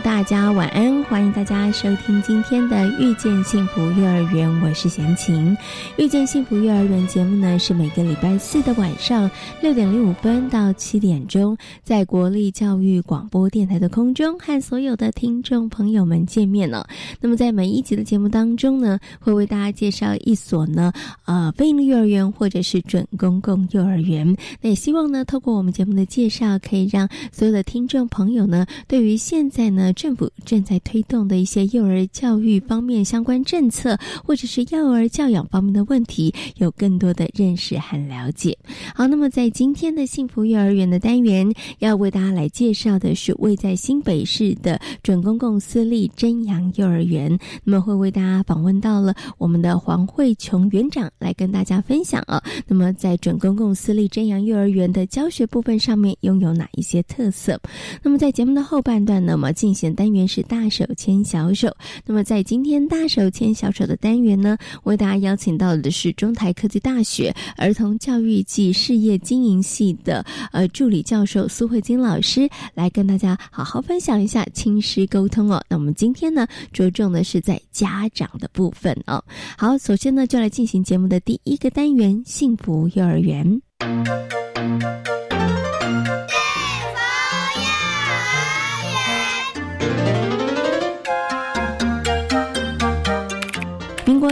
大家晚安！欢迎大家收听今天的《遇见幸福幼儿园》，我是贤琴。《遇见幸福幼儿园》节目呢，是每个礼拜四的晚上六点零五分到七点钟，在国立教育广播电台的空中和所有的听众朋友们见面了。那么，在每一集的节目当中呢，会为大家介绍一所呢，呃，非营利幼儿园或者是准公共幼儿园。那也希望呢，透过我们节目的介绍，可以让所有的听众朋友呢，对于现在呢，政府正在推动的一些幼儿教育方面相关政策，或者是幼儿教养方面的问题，有更多的认识和了解。好，那么在今天的幸福幼儿园的单元，要为大家来介绍的是位在新北市的准公共私立真阳幼儿园。那么会为大家访问到了我们的黄慧琼园长来跟大家分享啊。那么在准公共私立真阳幼儿园的教学部分上面，拥有哪一些特色？那么在节目的后半段呢？那么进行单元是大手牵小手。那么在今天大手牵小手的单元呢，为大家邀请到的是中台科技大学儿童教育暨事业经营系的呃助理教授苏慧金老师，来跟大家好好分享一下亲师沟通哦。那我们今天呢，着重的是在家长的部分哦。好，首先呢，就来进行节目的第一个单元——幸福幼儿园。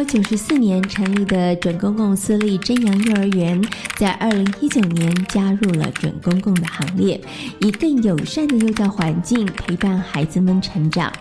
九十四年成立的准公共私立真阳幼儿园，在二零一九年加入了准公共的行列，以更友善的幼教环境陪伴孩子们成长。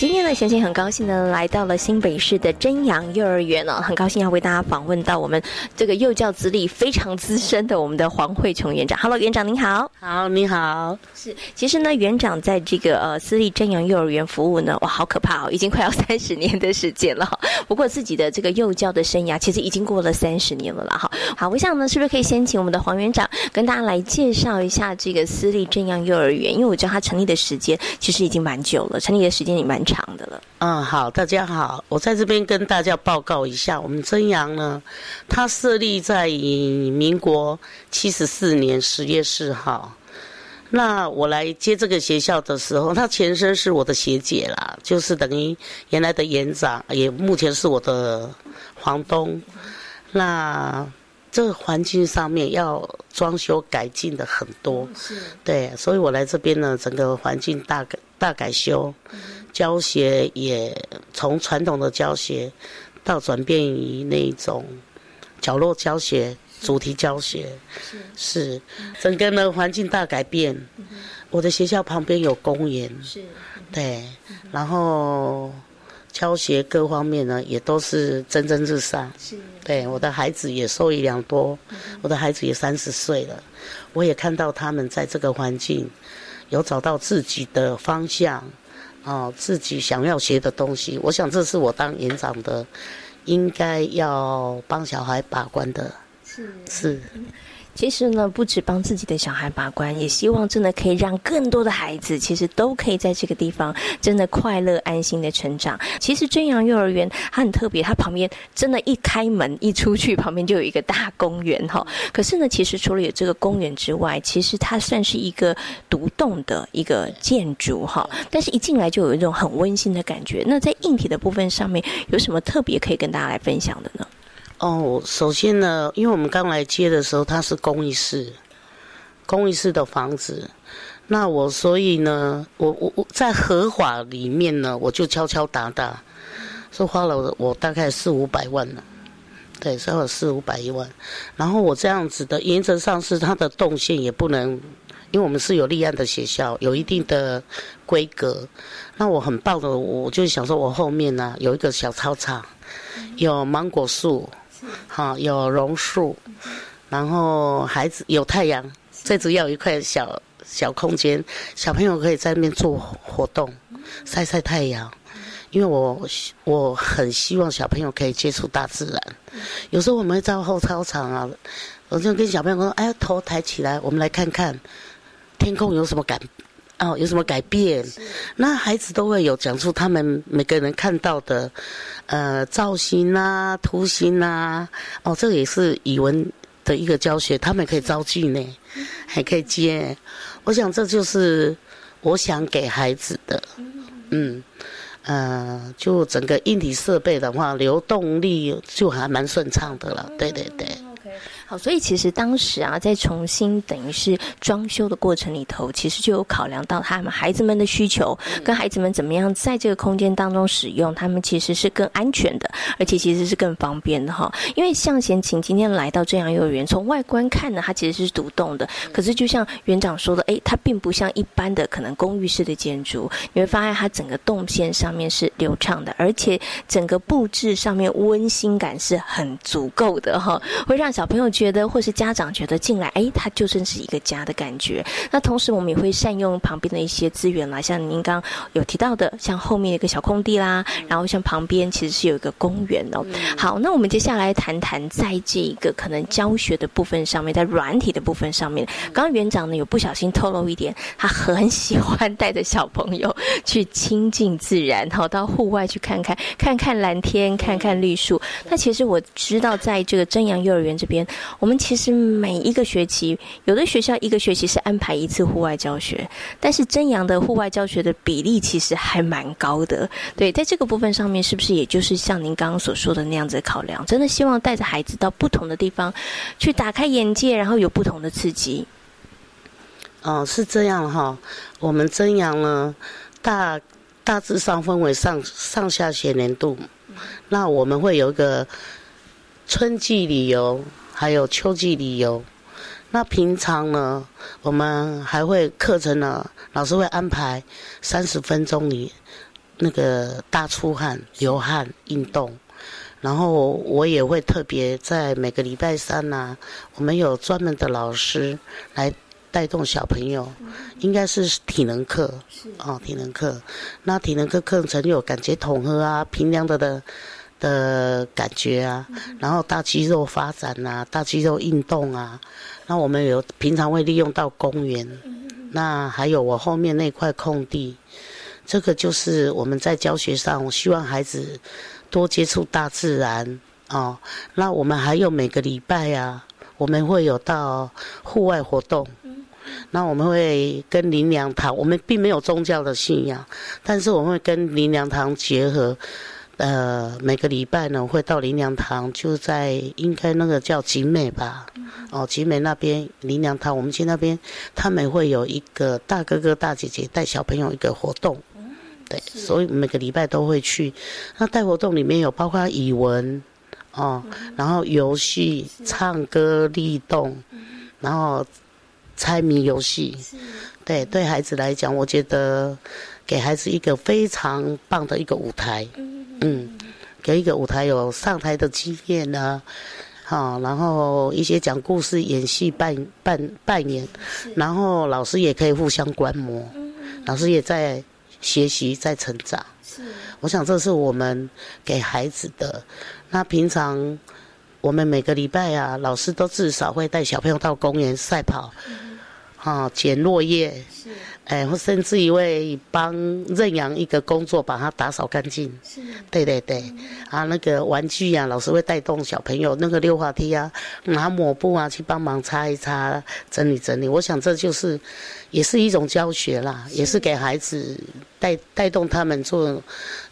今天呢，贤贤很高兴呢，来到了新北市的真阳幼儿园哦，很高兴要为大家访问到我们这个幼教资历非常资深的我们的黄慧琼园长。Hello，园长您好。好，你好。是，其实呢，园长在这个呃私立真阳幼儿园服务呢，哇，好可怕哦，已经快要三十年的时间了。不过自己的这个幼教的生涯，其实已经过了三十年了啦。哈，好，我想呢，是不是可以先请我们的黄园长跟大家来介绍一下这个私立真阳幼儿园？因为我知道它成立的时间其实已经蛮久了，成立的时间也蛮长。的了，嗯，好，大家好，我在这边跟大家报告一下，我们真阳呢，它设立在民国七十四年十月四号。那我来接这个学校的时候，他前身是我的学姐啦，就是等于原来的园长，也目前是我的房东。那这个环境上面要装修改进的很多，是，对，所以我来这边呢，整个环境大改大改修。教学也从传统的教学，到转变于那种角落教学、主题教学，是整个呢环境大改变。我的学校旁边有公园，是，对，然后教学各方面呢也都是蒸蒸日上。是，对，我的孩子也受益良多。我的孩子也三十岁了，我也看到他们在这个环境有找到自己的方向。哦，自己想要学的东西，我想这是我当园长的，应该要帮小孩把关的，是是。其实呢，不止帮自己的小孩把关，也希望真的可以让更多的孩子，其实都可以在这个地方真的快乐安心的成长。其实真阳幼儿园它很特别，它旁边真的，一开门一出去，旁边就有一个大公园哈。可是呢，其实除了有这个公园之外，其实它算是一个独栋的一个建筑哈。但是一进来就有一种很温馨的感觉。那在硬体的部分上面，有什么特别可以跟大家来分享的呢？哦，首先呢，因为我们刚来接的时候，它是公益室，公益室的房子。那我所以呢，我我我在合法里面呢，我就敲敲打打，是花了我大概四五百万了，对，花了四五百一万。然后我这样子的原则上是它的动线也不能因为我们是有立案的学校，有一定的规格。那我很棒的，我就想说，我后面呢有一个小操场，有芒果树，好有榕树，然后孩子有太阳，最主要有一块小小空间，小朋友可以在那边做活动，晒晒太阳。因为我我很希望小朋友可以接触大自然，有时候我们会在后操场啊，我就跟小朋友说：“哎，头抬起来，我们来看看天空有什么感哦，有什么改变。”那孩子都会有讲出他们每个人看到的呃造型啊、图形啊，哦，这个也是语文的一个教学，他们可以造句呢，还可以接。我想这就是我想给孩子的，嗯。呃，就整个硬体设备的话，流动力就还蛮顺畅的了。对对对。好，所以其实当时啊，在重新等于是装修的过程里头，其实就有考量到他们孩子们的需求，跟孩子们怎么样在这个空间当中使用，他们其实是更安全的，而且其实是更方便的哈。因为向贤琴今天来到正阳幼儿园，从外观看呢，它其实是独栋的，可是就像园长说的，哎，它并不像一般的可能公寓式的建筑，你会发现它整个动线上面是流畅的，而且整个布置上面温馨感是很足够的哈，会让小朋友。觉得或是家长觉得进来，哎，它就真是一个家的感觉。那同时我们也会善用旁边的一些资源啦，像您刚有提到的，像后面一个小空地啦，然后像旁边其实是有一个公园哦。好，那我们接下来谈谈在这一个可能教学的部分上面，在软体的部分上面，刚刚园长呢有不小心透露一点，他很喜欢带着小朋友 去亲近自然，好到户外去看看，看看蓝天，看看绿树。那其实我知道，在这个真阳幼儿园这边。我们其实每一个学期，有的学校一个学期是安排一次户外教学，但是真阳的户外教学的比例其实还蛮高的。对，在这个部分上面，是不是也就是像您刚刚所说的那样子考量？真的希望带着孩子到不同的地方去打开眼界，然后有不同的刺激。哦，是这样哈。我们真阳呢，大大致上分为上上下学年度，那我们会有一个春季旅游。还有秋季旅游，那平常呢，我们还会课程呢，老师会安排三十分钟里那个大出汗、流汗运动，然后我也会特别在每个礼拜三呐，我们有专门的老师来带动小朋友，应该是体能课，哦，体能课，那体能课课程有感觉统合啊，平凉的的。的感觉啊，然后大肌肉发展啊，大肌肉运动啊，那我们有平常会利用到公园，那还有我后面那块空地，这个就是我们在教学上，我希望孩子多接触大自然哦。那我们还有每个礼拜啊，我们会有到户外活动，那我们会跟林良堂，我们并没有宗教的信仰，但是我们会跟林良堂结合。呃，每个礼拜呢会到林良堂，就在应该那个叫景美吧，哦，景美那边林良堂，我们去那边，他们会有一个大哥哥大姐姐带小朋友一个活动，对，所以每个礼拜都会去。那带活动里面有包括语文，哦，然后游戏、唱歌、立动，然后猜谜游戏，对，对孩子来讲，我觉得给孩子一个非常棒的一个舞台。嗯，给一个舞台有上台的经验呢，好，然后一些讲故事、演戏、扮扮扮演，然后老师也可以互相观摩，老师也在学习、在成长。是，我想这是我们给孩子的。那平常我们每个礼拜啊，老师都至少会带小朋友到公园赛跑，啊，捡落叶。是。哎，或甚至一位帮认养一个工作，把它打扫干净。是，对对对，啊，那个玩具啊，老师会带动小朋友那个溜滑梯啊，拿抹布啊去帮忙擦一擦，整理整理。我想这就是，也是一种教学啦，也是给孩子带带动他们做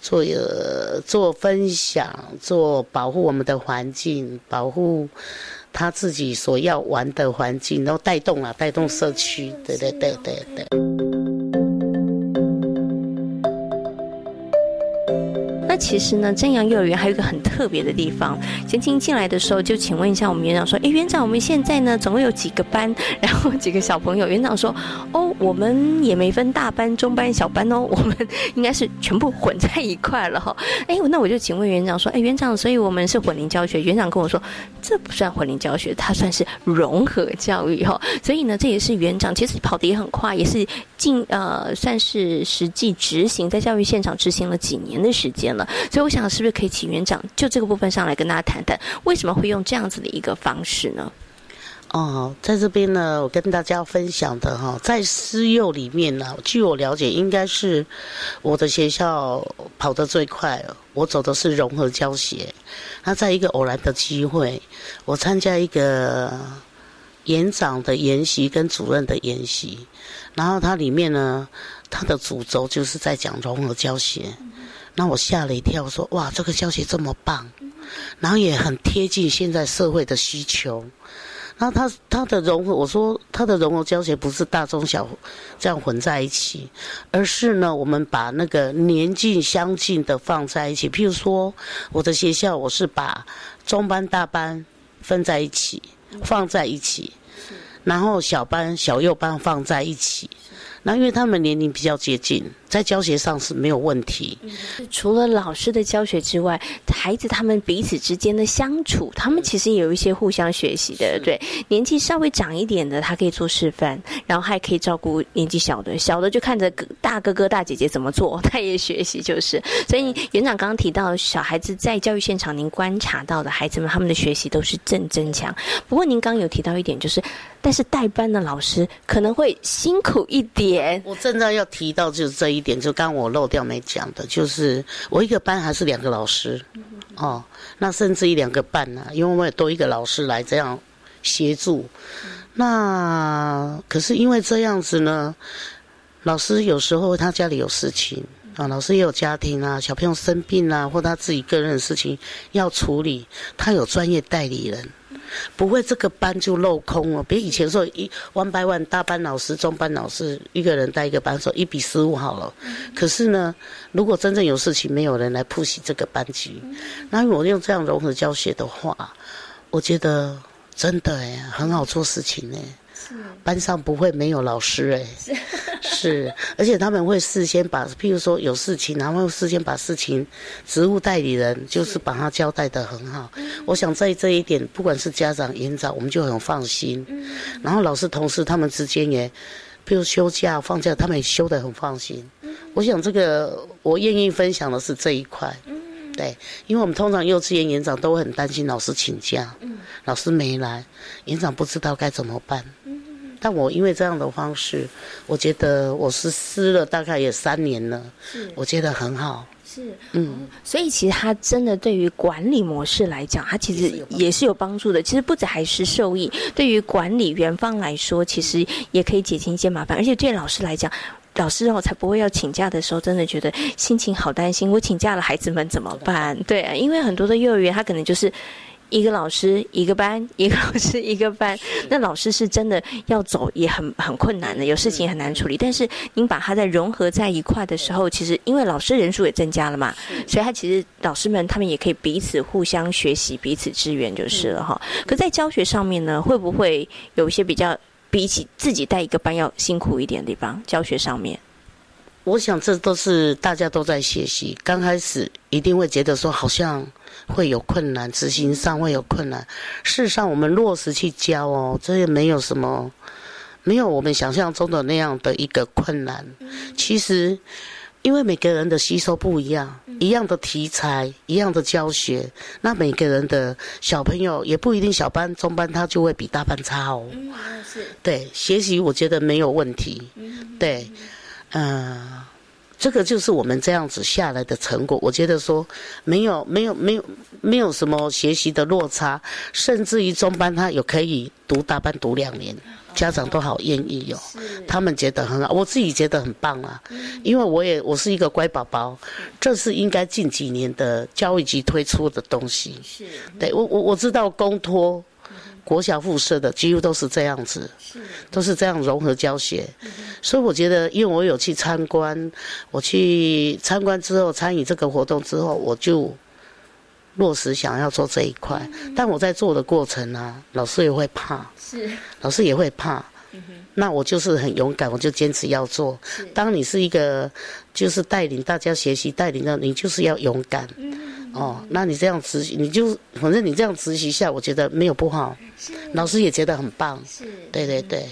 做呃做分享，做保护我们的环境，保护。他自己所要玩的环境，然后带动了，带动社区，对对对对对。那其实呢，正阳幼儿园还有一个很特别的地方。前青进来的时候，就请问一下我们园长说：“哎，园长，我们现在呢，总共有几个班？然后几个小朋友？”园长说：“哦，我们也没分大班、中班、小班哦，我们应该是全部混在一块了哈。”哎，那我就请问园长说：“哎，园长，所以我们是混龄教学？”园长跟我说：“这不算混龄教学，它算是融合教育哈。”所以呢，这也是园长其实跑得也很快，也是进呃，算是实际执行在教育现场执行了几年的时间了了。所以我想，是不是可以请园长就这个部分上来跟大家谈谈，为什么会用这样子的一个方式呢？哦，在这边呢，我跟大家分享的哈，在私幼里面呢，据我了解，应该是我的学校跑得最快了。我走的是融合教学。那在一个偶然的机会，我参加一个园长的研习跟主任的研习，然后它里面呢，它的主轴就是在讲融合教学。那我吓了一跳，我说：“哇，这个教学这么棒，然后也很贴近现在社会的需求。”然后他他的融合，我说他的融合教学不是大中小这样混在一起，而是呢，我们把那个年纪相近的放在一起。譬如说，我的学校我是把中班大班分在一起，放在一起，然后小班小幼班放在一起。那因为他们年龄比较接近，在教学上是没有问题。除了老师的教学之外，孩子他们彼此之间的相处，他们其实也有一些互相学习的。对，年纪稍微长一点的，他可以做示范，然后还可以照顾年纪小的，小的就看着大哥哥大姐姐怎么做，他也学习。就是，所以园长刚刚提到，小孩子在教育现场，您观察到的孩子们他们的学习都是正增强。不过您刚刚有提到一点，就是。但是代班的老师可能会辛苦一点。我正在要提到就是这一点，就刚我漏掉没讲的，就是我一个班还是两个老师，哦，那甚至一两个半呢，因为我也多一个老师来这样协助。那可是因为这样子呢，老师有时候他家里有事情啊，老师也有家庭啊，小朋友生病啊，或他自己个人的事情要处理，他有专业代理人。不会，这个班就漏空了。比以前说一 one by one 大班老师、中班老师一个人带一个班，说一比十五好了。可是呢，如果真正有事情，没有人来复习这个班级，那我用这样融合教学的话，我觉得真的哎，很好做事情哎。班上不会没有老师哎，是，而且他们会事先把，譬如说有事情，然后事先把事情，职务代理人就是把他交代的很好。我想在这一点，不管是家长、园长，我们就很放心。然后老师、同事他们之间也，譬如休假、放假，他们也休得很放心。我想这个我愿意分享的是这一块。对，因为我们通常幼稚园园长都会很担心老师请假，老师没来，园长不知道该怎么办。但我因为这样的方式，我觉得我实施了大概也三年了，我觉得很好。是，嗯，所以其实他真的对于管理模式来讲，他其实也是有帮助的。其实不止还是受益，对于管理员方来说，其实也可以减轻一些麻烦。而且对老师来讲，老师我才不会要请假的时候，真的觉得心情好担心。我请假了，孩子们怎么办？对啊，因为很多的幼儿园，他可能就是。一个老师一个班，一个老师一个班，那老师是真的要走也很很困难的，有事情很难处理。但是您把它在融合在一块的时候，其实因为老师人数也增加了嘛，所以他其实老师们他们也可以彼此互相学习、彼此支援就是了哈。可在教学上面呢，会不会有一些比较比起自己带一个班要辛苦一点的地方？教学上面？我想这都是大家都在学习，刚开始一定会觉得说好像会有困难，执行上会有困难。事实上，我们落实去教哦，这也没有什么，没有我们想象中的那样的一个困难。其实，因为每个人的吸收不一样，一样的题材，一样的教学，那每个人的小朋友也不一定小班、中班他就会比大班差哦。是，对，学习我觉得没有问题。对。嗯，这个就是我们这样子下来的成果。我觉得说没有没有没有没有什么学习的落差，甚至于中班他有可以读大班读两年，家长都好愿意哦。他们觉得很好，我自己觉得很棒啊。因为我也我是一个乖宝宝，这是应该近几年的教育局推出的东西。是，对我我我知道公托。国小附设的几乎都是这样子，都是这样融合教学。所以我觉得，因为我有去参观，我去参观之后参与这个活动之后，我就落实想要做这一块。但我在做的过程呢，老师也会怕，是老师也会怕。那我就是很勇敢，我就坚持要做。当你是一个就是带领大家学习、带领的，你就是要勇敢。哦，那你这样实习，你就反正你这样执行下，我觉得没有不好，老师也觉得很棒。是，对对对。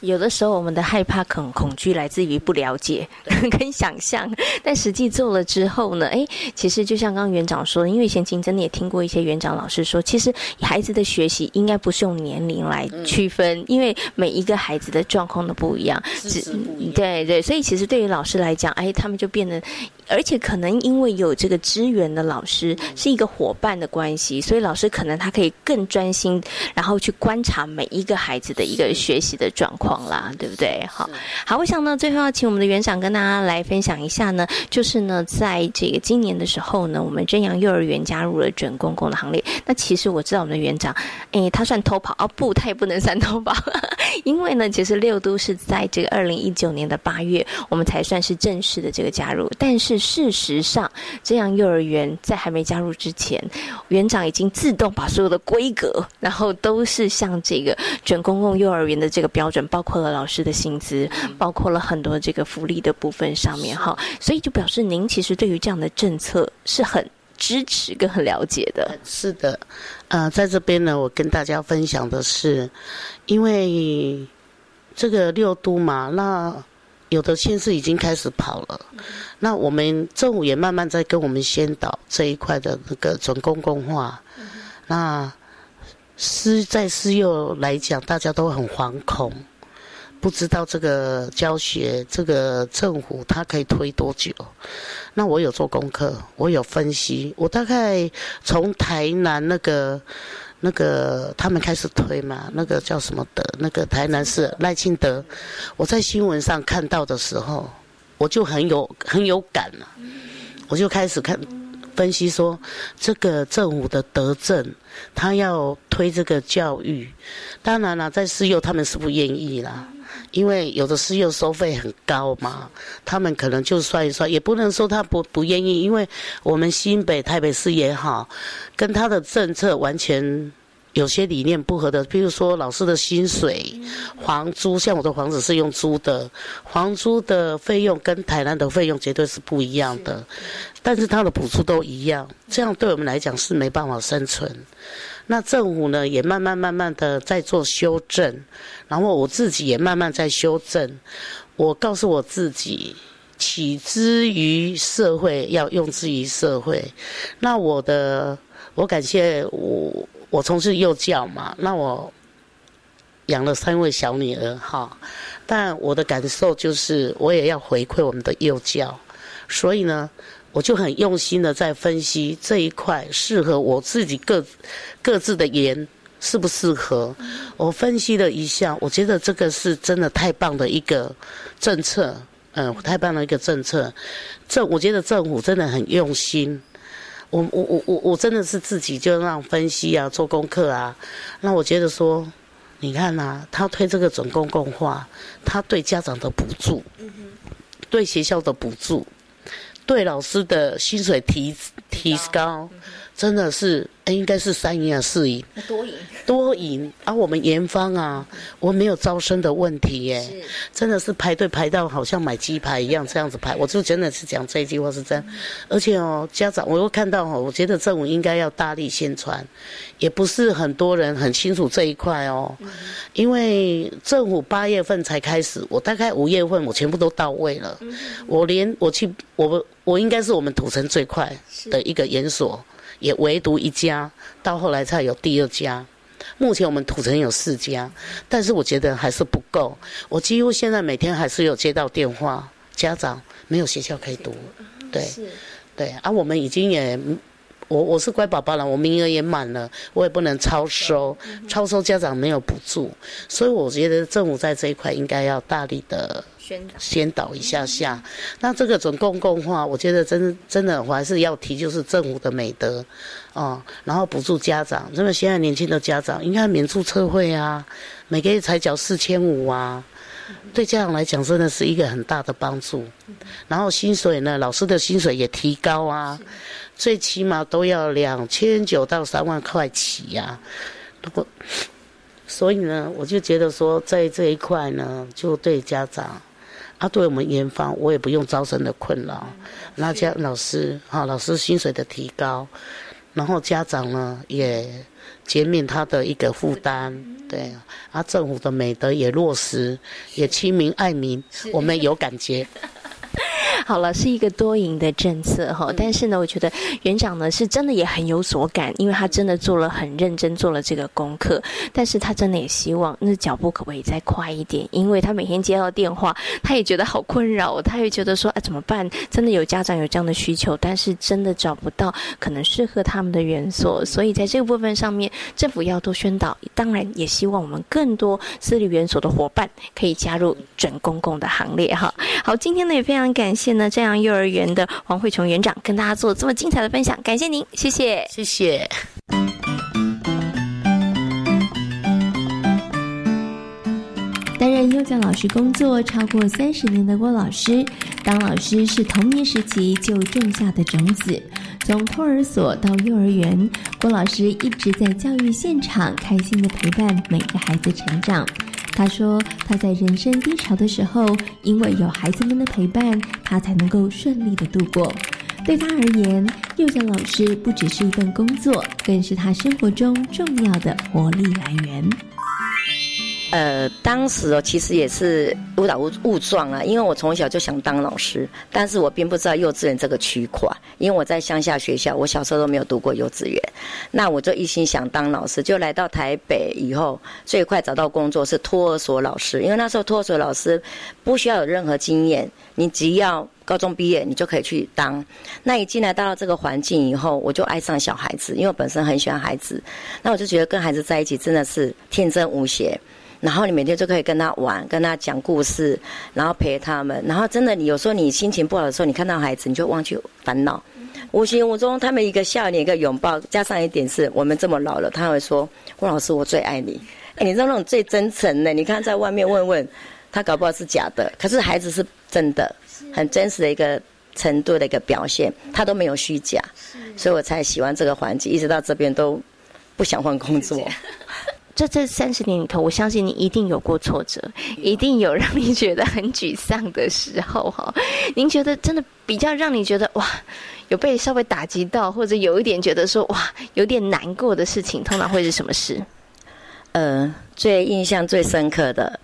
有的时候，我们的害怕、恐恐惧来自于不了解 跟想象，但实际做了之后呢？哎，其实就像刚刚园长说，因为以前真的也听过一些园长老师说，其实孩子的学习应该不是用年龄来区分，因为每一个孩子的状况都不一样。是对对，所以其实对于老师来讲，哎，他们就变得。而且可能因为有这个支援的老师是一个伙伴的关系，所以老师可能他可以更专心，然后去观察每一个孩子的一个学习的状况啦，对不对？好，好，我想呢，最后要请我们的园长跟大家来分享一下呢，就是呢，在这个今年的时候呢，我们真阳幼儿园加入了准公共的行列。那其实我知道我们的园长，哎，他算偷跑哦，不，他也不能算偷跑，因为呢，其实六都是在这个二零一九年的八月，我们才算是正式的这个加入，但是。事实上，这样幼儿园在还没加入之前，园长已经自动把所有的规格，然后都是像这个准公共幼儿园的这个标准，包括了老师的薪资，包括了很多这个福利的部分上面哈，所以就表示您其实对于这样的政策是很支持跟很了解的。是的，呃，在这边呢，我跟大家分享的是，因为这个六都嘛，那。有的县市已经开始跑了，那我们政府也慢慢在跟我们先导这一块的那个准公共化。那私在私幼来讲，大家都很惶恐，不知道这个教学这个政府它可以推多久。那我有做功课，我有分析，我大概从台南那个。那个他们开始推嘛，那个叫什么德？那个台南市赖清德，我在新闻上看到的时候，我就很有很有感了，我就开始看分析说，这个政府的德政，他要推这个教育，当然了，在私幼他们是不愿意啦，因为有的私幼收费很高嘛，他们可能就算一算，也不能说他不不愿意，因为我们新北台北市也好，跟他的政策完全。有些理念不合的，譬如说老师的薪水、房租，像我的房子是用租的，房租的费用跟台南的费用绝对是不一样的，但是他的补助都一样，这样对我们来讲是没办法生存。那政府呢，也慢慢慢慢的在做修正，然后我自己也慢慢在修正。我告诉我自己，起之于社会，要用之于社会。那我的，我感谢我。我从事幼教嘛，那我养了三位小女儿哈，但我的感受就是我也要回馈我们的幼教，所以呢，我就很用心的在分析这一块适合我自己各各自的言适不适合。我分析了一下，我觉得这个是真的太棒的一个政策，嗯，太棒的一个政策。政我觉得政府真的很用心。我我我我我真的是自己就让分析啊，做功课啊。那我觉得说，你看呐，他推这个准公共化，他对家长的补助，对学校的补助，对老师的薪水提提高，真的是。哎，应该是三赢啊，四赢，多赢，多赢。而我们研方啊，我没有招生的问题耶，真的是排队排到好像买鸡排一样这样子排。我就真的是讲这一句话是真，而且哦，家长我又看到哦，我觉得政府应该要大力宣传，也不是很多人很清楚这一块哦，因为政府八月份才开始，我大概五月份我全部都到位了，我连我去我我应该是我们土城最快的一个研所。也唯独一家，到后来才有第二家。目前我们土城有四家，但是我觉得还是不够。我几乎现在每天还是有接到电话，家长没有学校可以读，对，对。啊，我们已经也，我我是乖宝宝了，我名额也满了，我也不能超收，超收家长没有补助，所以我觉得政府在这一块应该要大力的先导一下下。那这个准公共化，我觉得真真的我还是要提，就是政府的美德哦，然后补助家长，真的现在年轻的家长应该免注册费啊，每个月才缴四千五啊。对家长来讲，真的是一个很大的帮助。然后薪水呢，老师的薪水也提高啊，最起码都要两千九到三万块起呀。如果，所以呢，我就觉得说，在这一块呢，就对家长，啊，对我们研发，我也不用招生的困扰。那家老师哈，老师薪水的提高，然后家长呢也减免他的一个负担。对，啊，政府的美德也落实，也亲民爱民，我们有感觉。好了，是一个多赢的政策哈，但是呢，我觉得园长呢是真的也很有所感，因为他真的做了很认真做了这个功课，但是他真的也希望那脚步可不可以再快一点，因为他每天接到电话，他也觉得好困扰，他也觉得说，哎，怎么办？真的有家长有这样的需求，但是真的找不到可能适合他们的园所，所以在这个部分上面，政府要多宣导，当然也希望我们更多私立园所的伙伴可以加入准公共的行列哈。好，今天呢也非常感谢。呢这样幼儿园的黄慧琼园长跟大家做这么精彩的分享，感谢您，谢谢，谢谢。担任幼教老师工作超过三十年的郭老师，当老师是童年时期就种下的种子，从托儿所到幼儿园，郭老师一直在教育现场开心的陪伴每个孩子成长。他说：“他在人生低潮的时候，因为有孩子们的陪伴，他才能够顺利的度过。对他而言，幼教老师不只是一份工作，更是他生活中重要的活力来源。”呃，当时哦，其实也是误打误误撞啊，因为我从小就想当老师，但是我并不知道幼稚园这个区块，因为我在乡下学校，我小时候都没有读过幼稚园，那我就一心想当老师，就来到台北以后，最快找到工作是托儿所老师，因为那时候托儿所老师不需要有任何经验，你只要高中毕业，你就可以去当。那一进来到了这个环境以后，我就爱上小孩子，因为我本身很喜欢孩子，那我就觉得跟孩子在一起真的是天真无邪。然后你每天就可以跟他玩，跟他讲故事，然后陪他们。然后真的，你有时候你心情不好的时候，你看到孩子，你就忘记烦恼。无形无中，他们一个笑脸，一个拥抱，加上一点是我们这么老了，他会说：“郭老师，我最爱你。”你知道那种最真诚的？你看在外面问问，他搞不好是假的，可是孩子是真的，很真实的一个程度的一个表现，他都没有虚假，所以我才喜欢这个环境，一直到这边都不想换工作。这这三十年里头，我相信你一定有过挫折，一定有让你觉得很沮丧的时候哈。您觉得真的比较让你觉得哇，有被稍微打击到，或者有一点觉得说哇，有点难过的事情，通常会是什么事？呃，最印象最深刻的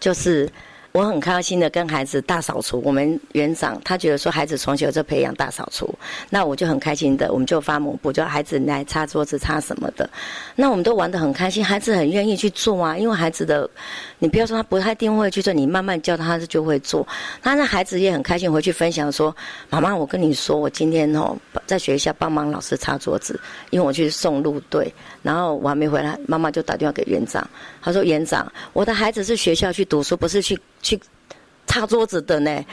就是。我很开心的跟孩子大扫除。我们园长他觉得说孩子从小就培养大扫除，那我就很开心的，我们就发抹布，叫孩子来擦桌子、擦什么的。那我们都玩得很开心，孩子很愿意去做啊。因为孩子的，你不要说他不太定会去做，你慢慢教他，他就会做。他那孩子也很开心回去分享说：“妈妈，我跟你说，我今天哦在学校帮忙老师擦桌子，因为我去送路队，然后我还没回来，妈妈就打电话给园长，他说园长，我的孩子是学校去读书，不是去。”去擦桌子的呢，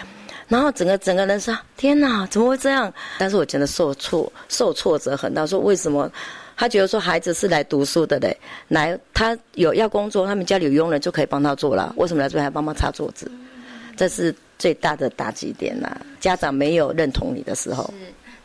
然后整个整个人说：“天哪，怎么会这样？”但是我真的受挫，受挫折很大。说为什么？他觉得说孩子是来读书的嘞，来他有要工作，他们家里有佣人就可以帮他做了，为什么来这边还帮忙擦桌子？这是最大的打击点呐！家长没有认同你的时候。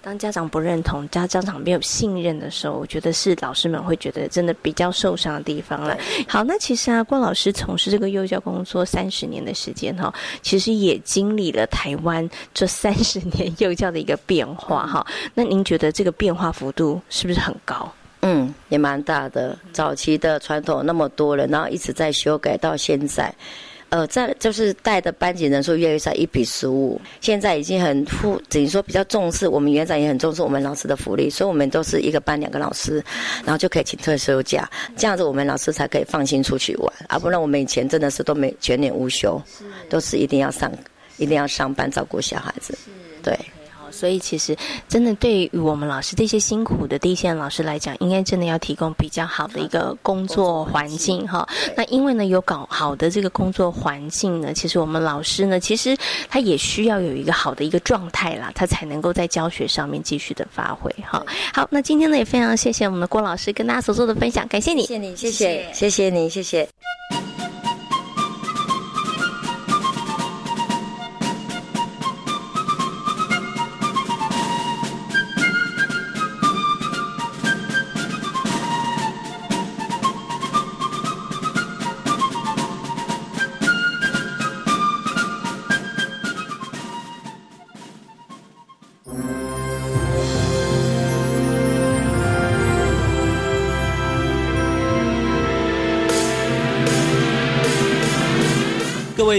当家长不认同、家家长没有信任的时候，我觉得是老师们会觉得真的比较受伤的地方了。好，那其实啊，郭老师从事这个幼教工作三十年的时间哈，其实也经历了台湾这三十年幼教的一个变化哈。那您觉得这个变化幅度是不是很高？嗯，也蛮大的。早期的传统那么多人，然后一直在修改到现在。呃，在就是带的班级人数越来越少，一比十五。现在已经很富，等于说比较重视。我们园长也很重视我们老师的福利，所以我们都是一个班两个老师，然后就可以请特休假，这样子我们老师才可以放心出去玩。啊，不然我们以前真的是都没全年无休，都是一定要上，一定要上班照顾小孩子，对。所以其实真的对于我们老师这些辛苦的第一线老师来讲，应该真的要提供比较好的一个工作环境哈。那因为呢有搞好的这个工作环境呢，其实我们老师呢，其实他也需要有一个好的一个状态啦，他才能够在教学上面继续的发挥哈。好，那今天呢也非常谢谢我们的郭老师跟大家所做的分享，感谢你，谢谢你，谢谢，谢谢你，谢谢。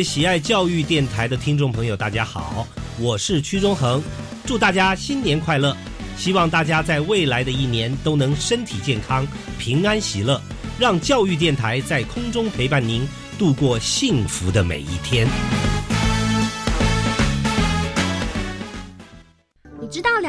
喜爱教育电台的听众朋友，大家好，我是屈中恒，祝大家新年快乐！希望大家在未来的一年都能身体健康、平安喜乐，让教育电台在空中陪伴您度过幸福的每一天。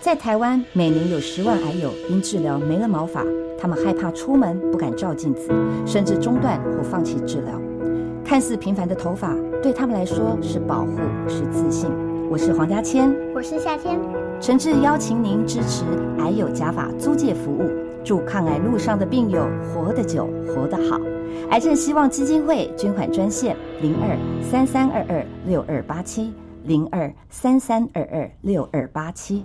在台湾，每年有十万癌友因治疗没了毛发，他们害怕出门，不敢照镜子，甚至中断或放弃治疗。看似平凡的头发，对他们来说是保护，是自信。我是黄家千，我是夏天，诚挚邀请您支持癌友假发租借服务，祝抗癌路上的病友活得久，活得好。癌症希望基金会捐款专线：零二三三二二六二八七零二三三二二六二八七。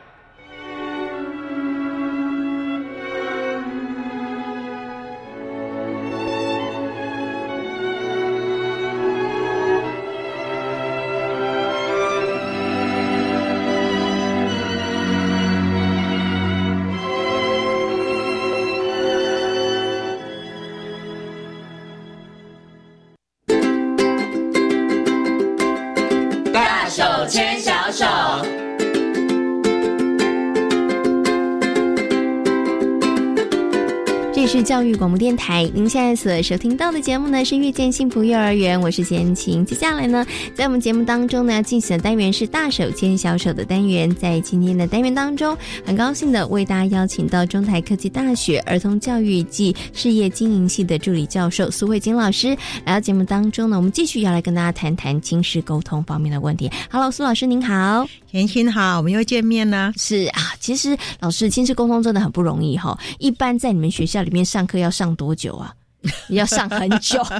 教育广播电台，您现在所收听到的节目呢是遇见幸福幼儿园，我是贤琴。接下来呢，在我们节目当中呢，要进行的单元是大手牵小手的单元。在今天的单元当中，很高兴的为大家邀请到中台科技大学儿童教育暨事业经营系的助理教授苏慧金老师来到节目当中呢，我们继续要来跟大家谈谈亲师沟通方面的问题。Hello，苏老师您好，贤琴好，我们又见面了。是啊，其实老师亲师沟通真的很不容易哈。一般在你们学校里面。上课要上多久啊？要上很久。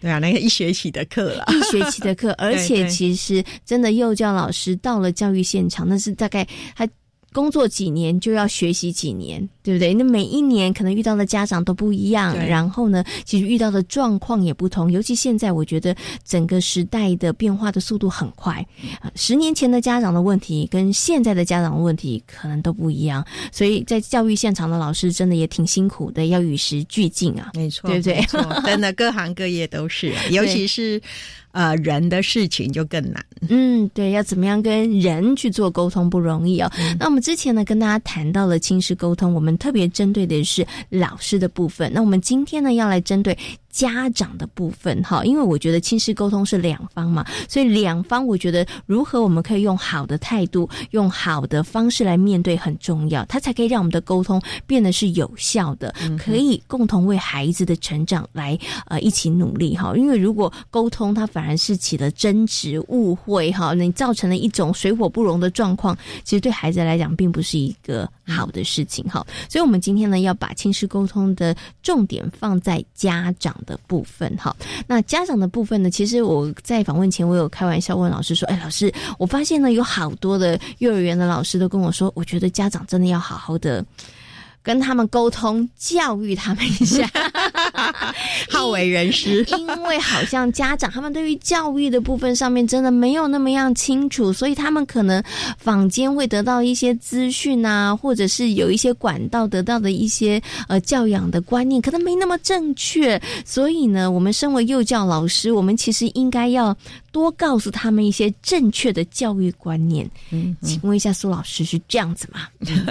对啊，那个一学期的课了，一学期的课，而且其实真的幼教老师到了教育现场，那是大概还。工作几年就要学习几年，对不对？那每一年可能遇到的家长都不一样，然后呢，其实遇到的状况也不同。尤其现在，我觉得整个时代的变化的速度很快。十年前的家长的问题跟现在的家长的问题可能都不一样，所以在教育现场的老师真的也挺辛苦的，要与时俱进啊。没错，对不对？真的，各行各业都是，尤其是。呃，人的事情就更难。嗯，对，要怎么样跟人去做沟通不容易哦。那我们之前呢，跟大家谈到了亲师沟通，我们特别针对的是老师的部分。那我们今天呢，要来针对。家长的部分哈，因为我觉得亲师沟通是两方嘛，所以两方我觉得如何我们可以用好的态度、用好的方式来面对很重要，它才可以让我们的沟通变得是有效的，可以共同为孩子的成长来呃一起努力哈。因为如果沟通它反而是起了争执、误会哈，你造成了一种水火不容的状况，其实对孩子来讲并不是一个好的事情哈。所以我们今天呢要把亲子沟通的重点放在家长。的部分哈，那家长的部分呢？其实我在访问前，我有开玩笑问老师说：“哎，老师，我发现呢，有好多的幼儿园的老师都跟我说，我觉得家长真的要好好的跟他们沟通，教育他们一下。好为人师。因为好像家长他们对于教育的部分上面真的没有那么样清楚，所以他们可能坊间会得到一些资讯啊，或者是有一些管道得到的一些呃教养的观念，可能没那么正确。所以呢，我们身为幼教老师，我们其实应该要多告诉他们一些正确的教育观念。嗯，请问一下苏老师是这样子吗？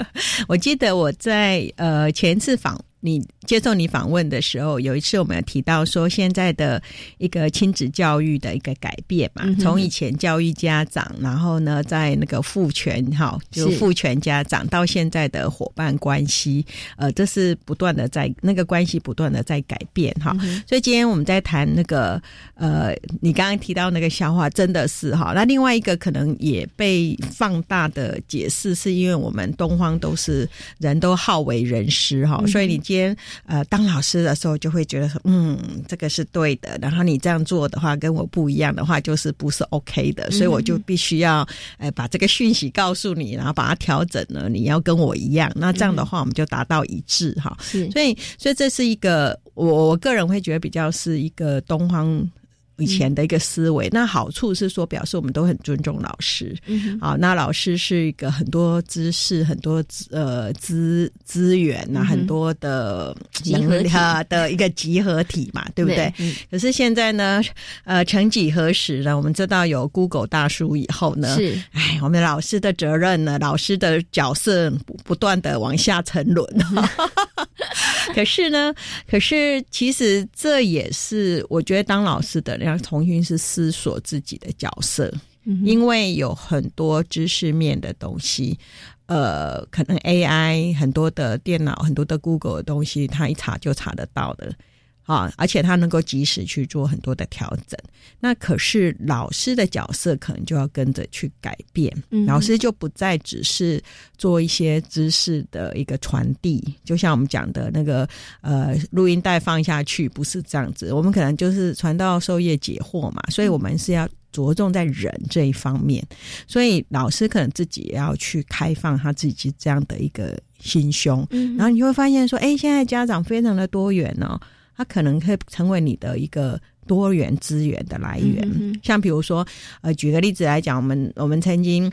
我记得我在呃前次访。你接受你访问的时候，有一次我们有提到说，现在的一个亲子教育的一个改变嘛，从以前教育家长，然后呢，在那个父权哈，就父权家长，到现在的伙伴关系，呃，这是不断的在那个关系不断的在改变哈。所以今天我们在谈那个呃，你刚刚提到那个笑话，真的是哈。那另外一个可能也被放大的解释，是因为我们东方都是人都好为人师哈，所以你。边呃当老师的时候，就会觉得说，嗯，这个是对的。然后你这样做的话，跟我不一样的话，就是不是 OK 的。所以我就必须要，呃，把这个讯息告诉你，然后把它调整了。你要跟我一样，那这样的话，我们就达到一致哈。所以，所以这是一个我我个人会觉得比较是一个东方。以前的一个思维，那好处是说，表示我们都很尊重老师。啊，那老师是一个很多知识、很多呃资资源呐，很多的集合体的一个集合体嘛，对不对？可是现在呢，呃，曾几何时呢？我们知道有 Google 大叔以后呢，是哎，我们老师的责任呢，老师的角色不断的往下沉沦。可是呢，可是其实这也是我觉得当老师的要重新是思索自己的角色，因为有很多知识面的东西，呃，可能 AI 很多的电脑很多的 Google 的东西，他一查就查得到的。啊，而且他能够及时去做很多的调整。那可是老师的角色可能就要跟着去改变。老师就不再只是做一些知识的一个传递，就像我们讲的那个呃录音带放下去，不是这样子。我们可能就是传道授业解惑嘛，所以我们是要着重在人这一方面。所以老师可能自己也要去开放他自己这样的一个心胸。然后你会发现说，哎，现在家长非常的多元哦。它可能会成为你的一个多元资源的来源，像比如说，呃，举个例子来讲，我们我们曾经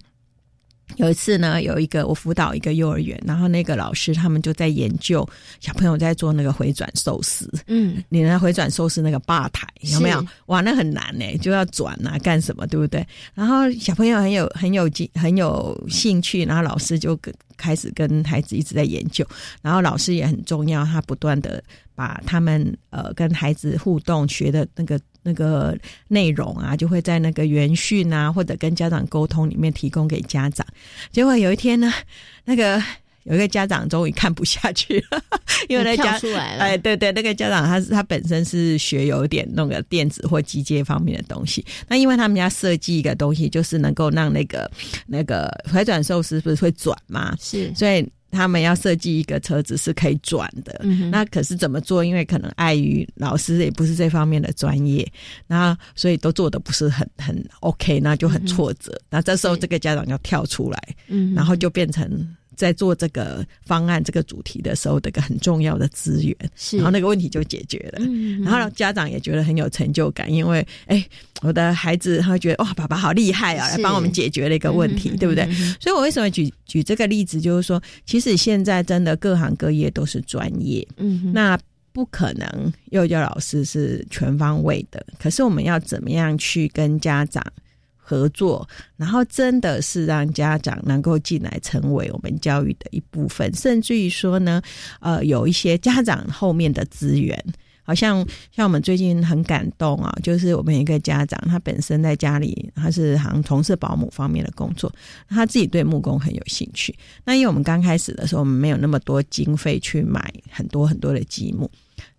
有一次呢，有一个我辅导一个幼儿园，然后那个老师他们就在研究小朋友在做那个回转寿司，嗯，你那回转寿司那个吧台有没有？哇，那很难呢，就要转啊，干什么，对不对？然后小朋友很有很有劲，很有兴趣，然后老师就跟开始跟孩子一直在研究，然后老师也很重要，他不断的。把他们呃跟孩子互动学的那个那个内容啊，就会在那个园训啊，或者跟家长沟通里面提供给家长。结果有一天呢，那个有一个家长终于看不下去了，因为那家出来了。哎，对对，那个家长他他本身是学有点那个电子或机械方面的东西。那因为他们家设计一个东西，就是能够让那个那个回转寿司不是会转吗？是，所以。他们要设计一个车子是可以转的，嗯那可是怎么做？因为可能碍于老师也不是这方面的专业，那所以都做的不是很很 OK，那就很挫折。那这时候这个家长要跳出来，嗯然后就变成。在做这个方案、这个主题的时候，的一个很重要的资源，然后那个问题就解决了。然后家长也觉得很有成就感，因为哎，我的孩子他会觉得哇，爸爸好厉害啊，来帮我们解决了一个问题，对不对？所以我为什么举举这个例子，就是说，其实现在真的各行各业都是专业，嗯，那不可能幼教老师是全方位的，可是我们要怎么样去跟家长？合作，然后真的是让家长能够进来成为我们教育的一部分，甚至于说呢，呃，有一些家长后面的资源，好像像我们最近很感动啊，就是我们一个家长，他本身在家里他是好像从事保姆方面的工作，他自己对木工很有兴趣。那因为我们刚开始的时候，我们没有那么多经费去买很多很多的积木。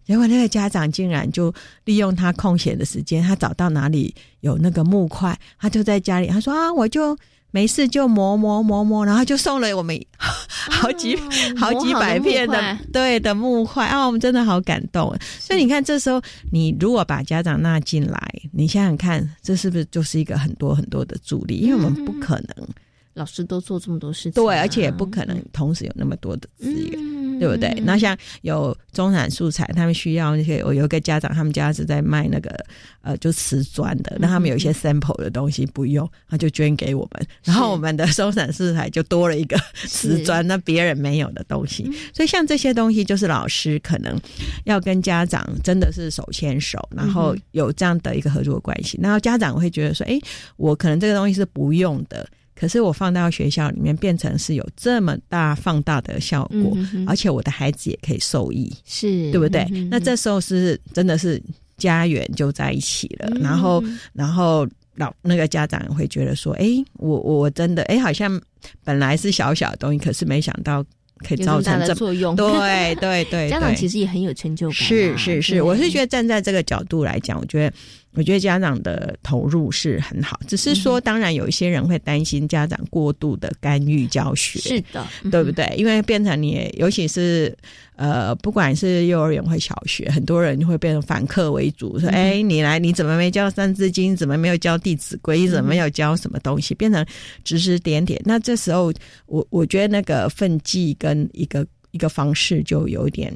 结果那个家长竟然就利用他空闲的时间，他找到哪里有那个木块，他就在家里，他说啊，我就没事就磨磨磨磨，然后就送了我们 好几 好几百片的对的木块啊，我们真的好感动。所以你看，这时候你如果把家长纳进来，你想想看，这是不是就是一个很多很多的助力？因为我们不可能。老师都做这么多事情，对，而且也不可能同时有那么多的资源。嗯，对不对？那像有中产素材，他们需要那些，我有一个家长，他们家是在卖那个呃，就瓷砖的，那他们有一些 sample 的东西不用，他就捐给我们，然后我们的中产素材就多了一个瓷砖，那别人没有的东西。所以像这些东西，就是老师可能要跟家长真的是手牵手，然后有这样的一个合作关系，然后家长会觉得说，哎，我可能这个东西是不用的。可是我放到学校里面，变成是有这么大放大的效果，而且我的孩子也可以受益，是对不对？那这时候是真的是家园就在一起了，然后然后老那个家长会觉得说，哎，我我真的哎，好像本来是小小的东西，可是没想到可以造成这作用，对对 对，家长其实也很有成就感，是是是，我是觉得站在这个角度来讲，我觉得。我觉得家长的投入是很好，只是说，当然有一些人会担心家长过度的干预教学，是的，对不对？因为变成你，尤其是呃，不管是幼儿园或小学，很多人就会变成反客为主，说：“哎，你来，你怎么没教《三字经》？怎么没有教《弟子规》？怎么没有教什么东西？”变成指指点点。那这时候，我我觉得那个分际跟一个一个方式就有点。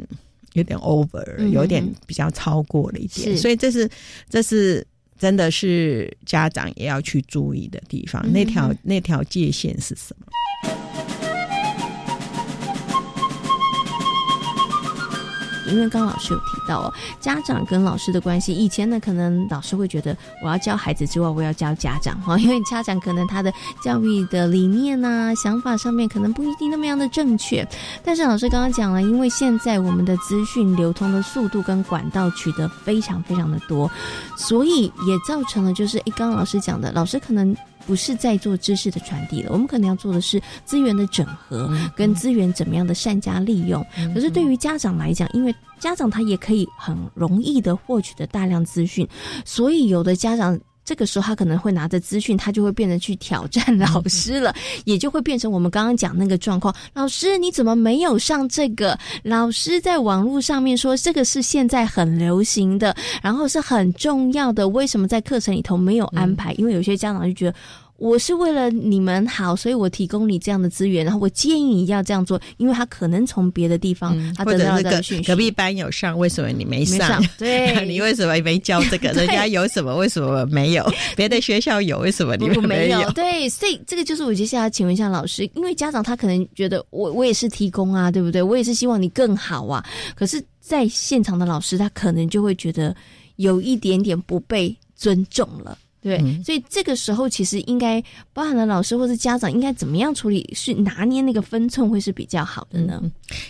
有点 over，有点比较超过了一点，所以这是这是真的是家长也要去注意的地方，那条那条界限是什么？因为刚刚老师有提到哦，家长跟老师的关系，以前呢可能老师会觉得我要教孩子之外，我要教家长哈，因为家长可能他的教育的理念呐、想法上面可能不一定那么样的正确。但是老师刚刚讲了，因为现在我们的资讯流通的速度跟管道取得非常非常的多，所以也造成了就是一刚刚老师讲的，老师可能。不是在做知识的传递了，我们可能要做的是资源的整合，跟资源怎么样的善加利用。可是对于家长来讲，因为家长他也可以很容易的获取的大量资讯，所以有的家长。这个时候，他可能会拿着资讯，他就会变得去挑战老师了，也就会变成我们刚刚讲那个状况。老师，你怎么没有上这个？老师在网络上面说这个是现在很流行的，然后是很重要的，为什么在课程里头没有安排？因为有些家长就觉得。我是为了你们好，所以我提供你这样的资源，然后我建议你要这样做，因为他可能从别的地方他得到的讯息。隔壁班有上，为什么你没上？对，你为什么没教这个？人家 有什么？为什么没有？别的学校有，为什么你们没有？对，所以这个就是我接下来请问一下老师，因为家长他可能觉得我我也是提供啊，对不对？我也是希望你更好啊，可是在现场的老师他可能就会觉得有一点点不被尊重了。对，所以这个时候其实应该包含了老师或是家长应该怎么样处理，是拿捏那个分寸会是比较好的呢？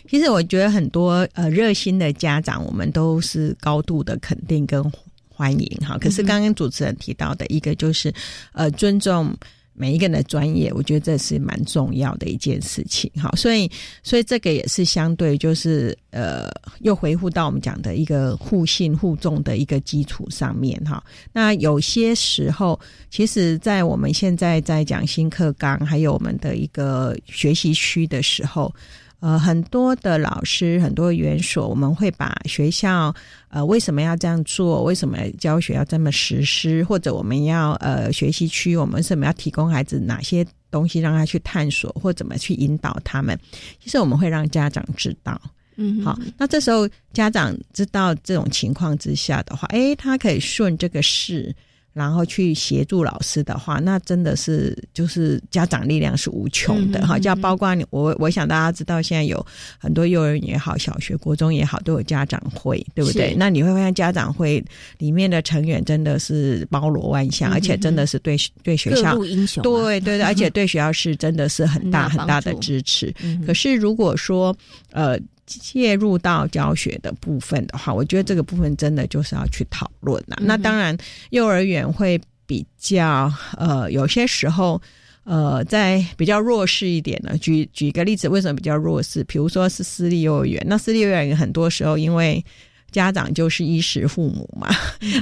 其实我觉得很多呃热心的家长，我们都是高度的肯定跟欢迎哈。可是刚刚主持人提到的一个就是呃尊重。每一个人的专业，我觉得这是蛮重要的一件事情，哈，所以，所以这个也是相对，就是呃，又回复到我们讲的一个互信互重的一个基础上面，哈。那有些时候，其实，在我们现在在讲新课纲，还有我们的一个学习区的时候。呃，很多的老师，很多园所，我们会把学校呃为什么要这样做，为什么教学要这么实施，或者我们要呃学习区，我们为什么要提供孩子哪些东西让他去探索，或怎么去引导他们？其实我们会让家长知道，嗯，好，那这时候家长知道这种情况之下的话，诶，他可以顺这个势。然后去协助老师的话，那真的是就是家长力量是无穷的哈。就包括你我，我想大家知道，现在有很多幼儿园也好，小学、国中也好，都有家长会，对不对？那你会发现家长会里面的成员真的是包罗万象，而且真的是对对学校英雄，对对对，而且对学校是真的是很大很大的支持。可是如果说呃。介入到教学的部分的话，我觉得这个部分真的就是要去讨论了。那当然，幼儿园会比较呃，有些时候呃，在比较弱势一点呢。举举一个例子，为什么比较弱势？比如说是私立幼儿园，那私立幼儿园很多时候因为。家长就是衣食父母嘛，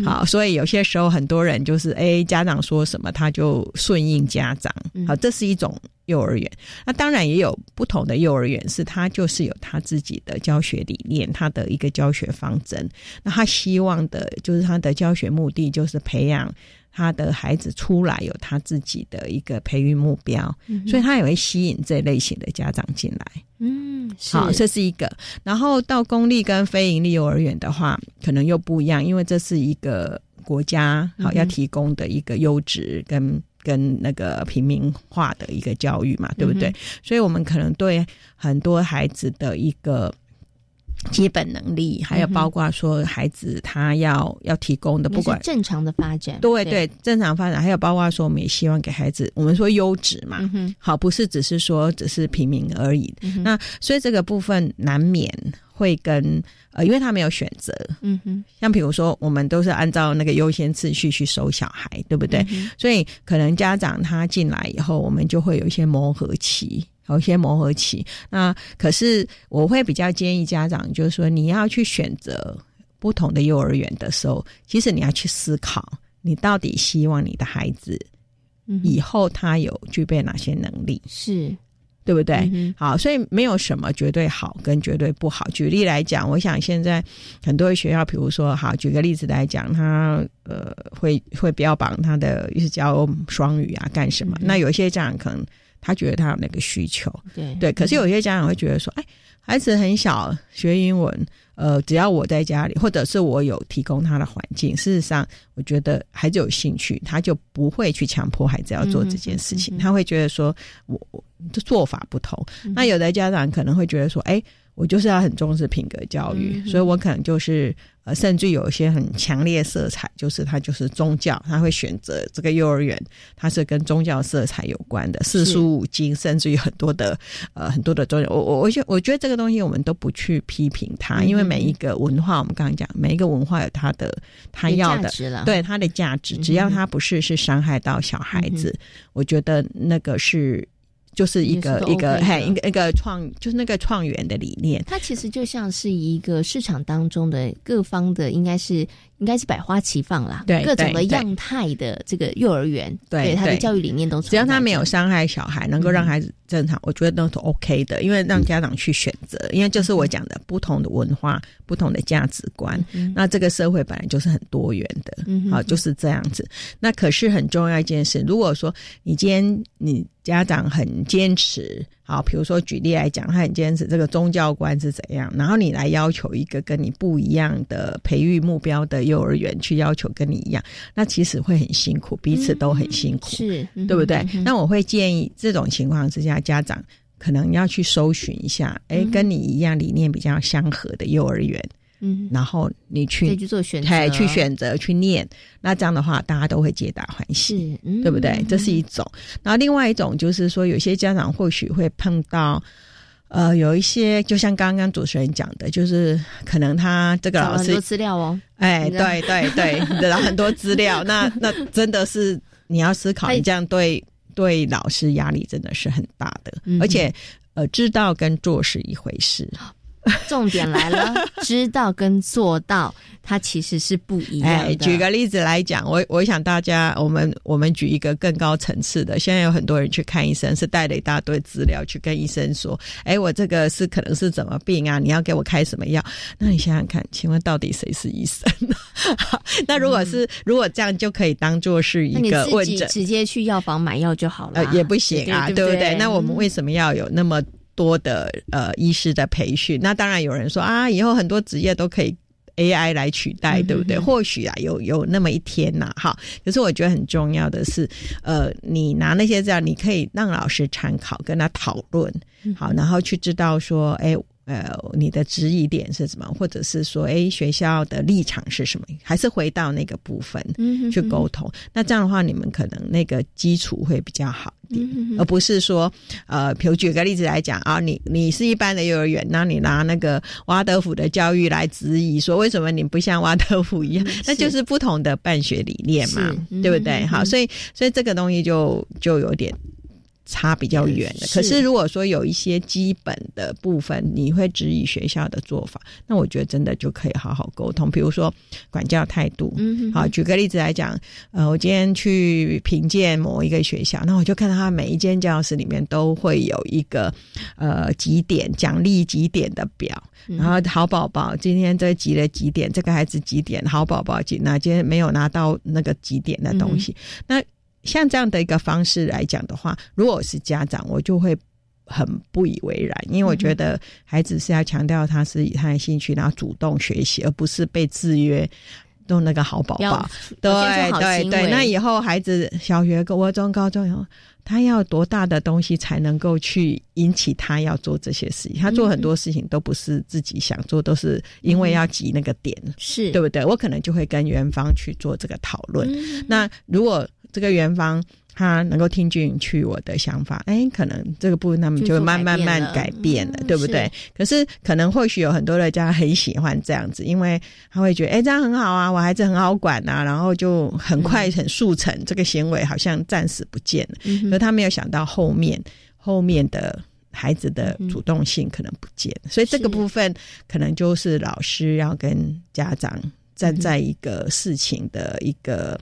好，所以有些时候很多人就是，哎，家长说什么他就顺应家长，好，这是一种幼儿园。那当然也有不同的幼儿园，是他就是有他自己的教学理念，他的一个教学方针。那他希望的就是他的教学目的就是培养。他的孩子出来有他自己的一个培育目标，嗯所以他也会吸引这类型的家长进来。嗯，好，这是一个。然后到公立跟非营利幼儿园的话，可能又不一样，因为这是一个国家好要提供的一个优质跟跟那个平民化的一个教育嘛，对不对？嗯所以我们可能对很多孩子的一个。基本能力，还有包括说孩子他要要提供的，不管正常的发展，对对，正常发展，还有包括说我们也希望给孩子，我们说优质嘛，嗯好，不是只是说只是平民而已。那所以这个部分难免会跟呃，因为他没有选择，嗯哼，像比如说我们都是按照那个优先次序去收小孩，对不对？嗯所以可能家长他进来以后，我们就会有一些磨合期。有一些磨合期，那可是我会比较建议家长，就是说你要去选择不同的幼儿园的时候，其实你要去思考，你到底希望你的孩子以后他有具备哪些能力，是对不对？嗯好，所以没有什么绝对好跟绝对不好。举例来讲，我想现在很多学校，比如说，好，举个例子来讲，他呃会会标榜他的是教双语啊，干什么？那有一些家长可能。他觉得他有那个需求，对。对，可是有些家长会觉得说，哎，孩子很小学英文，呃，只要我在家里，或者是我有提供他的环境，事实上，我觉得孩子有兴趣，他就不会去强迫孩子要做这件事情，他会觉得说我我这做法不同。那有的家长可能会觉得说，哎，我就是要很重视品格教育，所以我可能就是。呃，甚至有一些很强烈色彩，就是他就是宗教，他会选择这个幼儿园，它是跟宗教色彩有关的四书五经，甚至于很多的呃很多的宗教。我我我觉我觉得这个东西我们都不去批评它，因为每一个文化，我们刚刚讲，每一个文化有它的它要的对它的价值，只要它不是是伤害到小孩子，我觉得那个是。就是一个一个嘿一个一个创就是那个创园的理念，它其实就像是一个市场当中的各方的，应该是应该是百花齐放啦，对各种的样态的这个幼儿园，对他的教育理念都只要他没有伤害小孩，能够让孩子正常，我觉得都是 OK 的，因为让家长去选择，因为就是我讲的不同的文化、不同的价值观，那这个社会本来就是很多元的，好就是这样子。那可是很重要一件事，如果说你今天你。家长很坚持，好，比如说举例来讲，他很坚持这个宗教观是怎样，然后你来要求一个跟你不一样的培育目标的幼儿园去要求跟你一样，那其实会很辛苦，彼此都很辛苦，是对不对？那我会建议这种情况之下，家长可能要去搜寻一下，哎，跟你一样理念比较相合的幼儿园。嗯，然后你去去做选择，去选择去念，那这样的话大家都会皆大欢喜，嗯、对不对？这是一种。然后另外一种就是说，有些家长或许会碰到，呃，有一些就像刚刚主持人讲的，就是可能他这个老师很多资料哦，哎，对对对，得到很多资料，那 那真的是你要思考，你这样对对老师压力真的是很大的，嗯、而且呃，知道跟做是一回事。重点来了，知道跟做到，它其实是不一样的。哎，举个例子来讲，我我想大家，我们我们举一个更高层次的。现在有很多人去看医生，是带了一大堆资料去跟医生说：“哎，我这个是可能是怎么病啊？你要给我开什么药？”那你想想看，请问到底谁是医生？那如果是、嗯、如果这样就可以当做是一个问诊，直接去药房买药就好了、呃，也不行啊，对不对？那我们为什么要有那么？多的呃医师的培训，那当然有人说啊，以后很多职业都可以 AI 来取代，对不对？或许啊，有有那么一天呐，哈。可是我觉得很重要的是，呃，你拿那些资料，你可以让老师参考，跟他讨论，好，然后去知道说，哎。呃，你的质疑点是什么？或者是说，哎，学校的立场是什么？还是回到那个部分去沟通？那这样的话，你们可能那个基础会比较好一点，而不是说，呃，比如举个例子来讲啊，你你是一般的幼儿园，那你拿那个瓦德福的教育来质疑，说为什么你不像瓦德福一样？那就是不同的办学理念嘛，对不对？好，所以所以这个东西就就有点。差比较远的。可是如果说有一些基本的部分，你会质疑学校的做法，那我觉得真的就可以好好沟通。比如说管教态度，嗯，好，举个例子来讲，呃，我今天去评鉴某一个学校，那我就看到他每一间教室里面都会有一个呃几点奖励几点的表，然后好宝宝今天这集了几点，这个孩子几点，好宝宝几那今天没有拿到那个几点的东西，那。像这样的一个方式来讲的话，如果我是家长，我就会很不以为然，因为我觉得孩子是要强调他是以他的兴趣，然后主动学习，而不是被制约，用那个好宝宝。对对对，那以后孩子小学、国中、高中以后，他要多大的东西才能够去引起他要做这些事情？他做很多事情都不是自己想做，都是因为要挤那个点，是对不对？我可能就会跟园方去做这个讨论。那如果这个元芳他能够听进去我的想法，哎，可能这个部分他们就会慢慢慢改变了，对不对？可是可能或许有很多的家很喜欢这样子，因为他会觉得，哎，这样很好啊，我孩子很好管啊，然后就很快很速成，这个行为好像暂时不见了。可他没有想到后面后面的孩子的主动性可能不见，所以这个部分可能就是老师要跟家长站在一个事情的一个。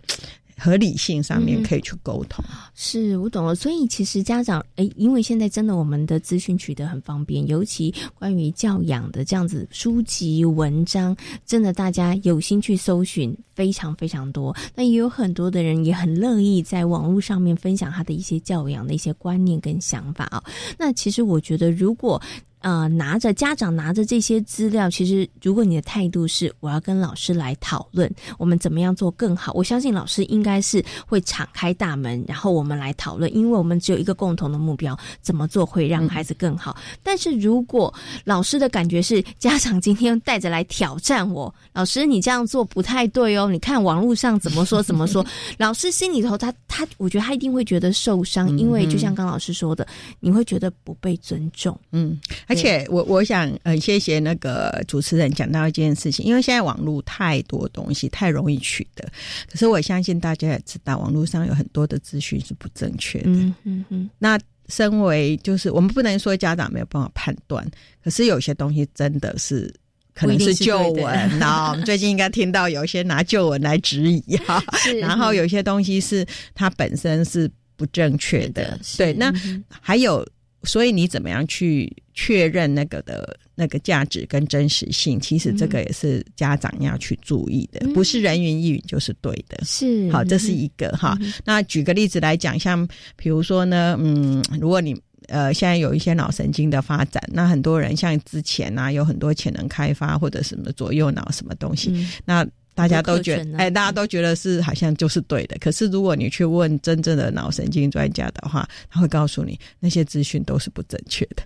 合理性上面可以去沟通，是我懂了。所以其实家长，哎，因为现在真的我们的资讯取得很方便，尤其关于教养的这样子书籍文章，真的大家有心去搜寻，非常非常多。那也有很多的人也很乐意在网络上面分享他的一些教养的一些观念跟想法啊。那其实我觉得，如果呃，拿着家长拿着这些资料，其实如果你的态度是我要跟老师来讨论，我们怎么样做更好，我相信老师应该是会敞开大门，然后我们来讨论，因为我们只有一个共同的目标，怎么做会让孩子更好。但是如果老师的感觉是家长今天带着来挑战我，老师你这样做不太对哦，你看网络上怎么说怎么说，老师心里头他他，我觉得他一定会觉得受伤，因为就像刚老师说的，你会觉得不被尊重，嗯。而且我我想呃，谢谢那个主持人讲到一件事情，因为现在网络太多东西，太容易取得。可是我相信大家也知道，网络上有很多的资讯是不正确的。嗯嗯嗯。那身为就是我们不能说家长没有办法判断，可是有些东西真的是可能是旧闻啊。我们最近应该听到有一些拿旧闻来质疑 哈，然后有些东西是它本身是不正确的。对，那还有。所以你怎么样去确认那个的那个价值跟真实性？其实这个也是家长要去注意的，不是人云亦云就是对的。是好，这是一个哈。那举个例子来讲，像比如说呢，嗯，如果你呃现在有一些脑神经的发展，那很多人像之前啊有很多潜能开发或者什么左右脑什么东西，那。大家都觉得，哎，大家都觉得是好像就是对的。可是如果你去问真正的脑神经专家的话，他会告诉你那些资讯都是不正确的，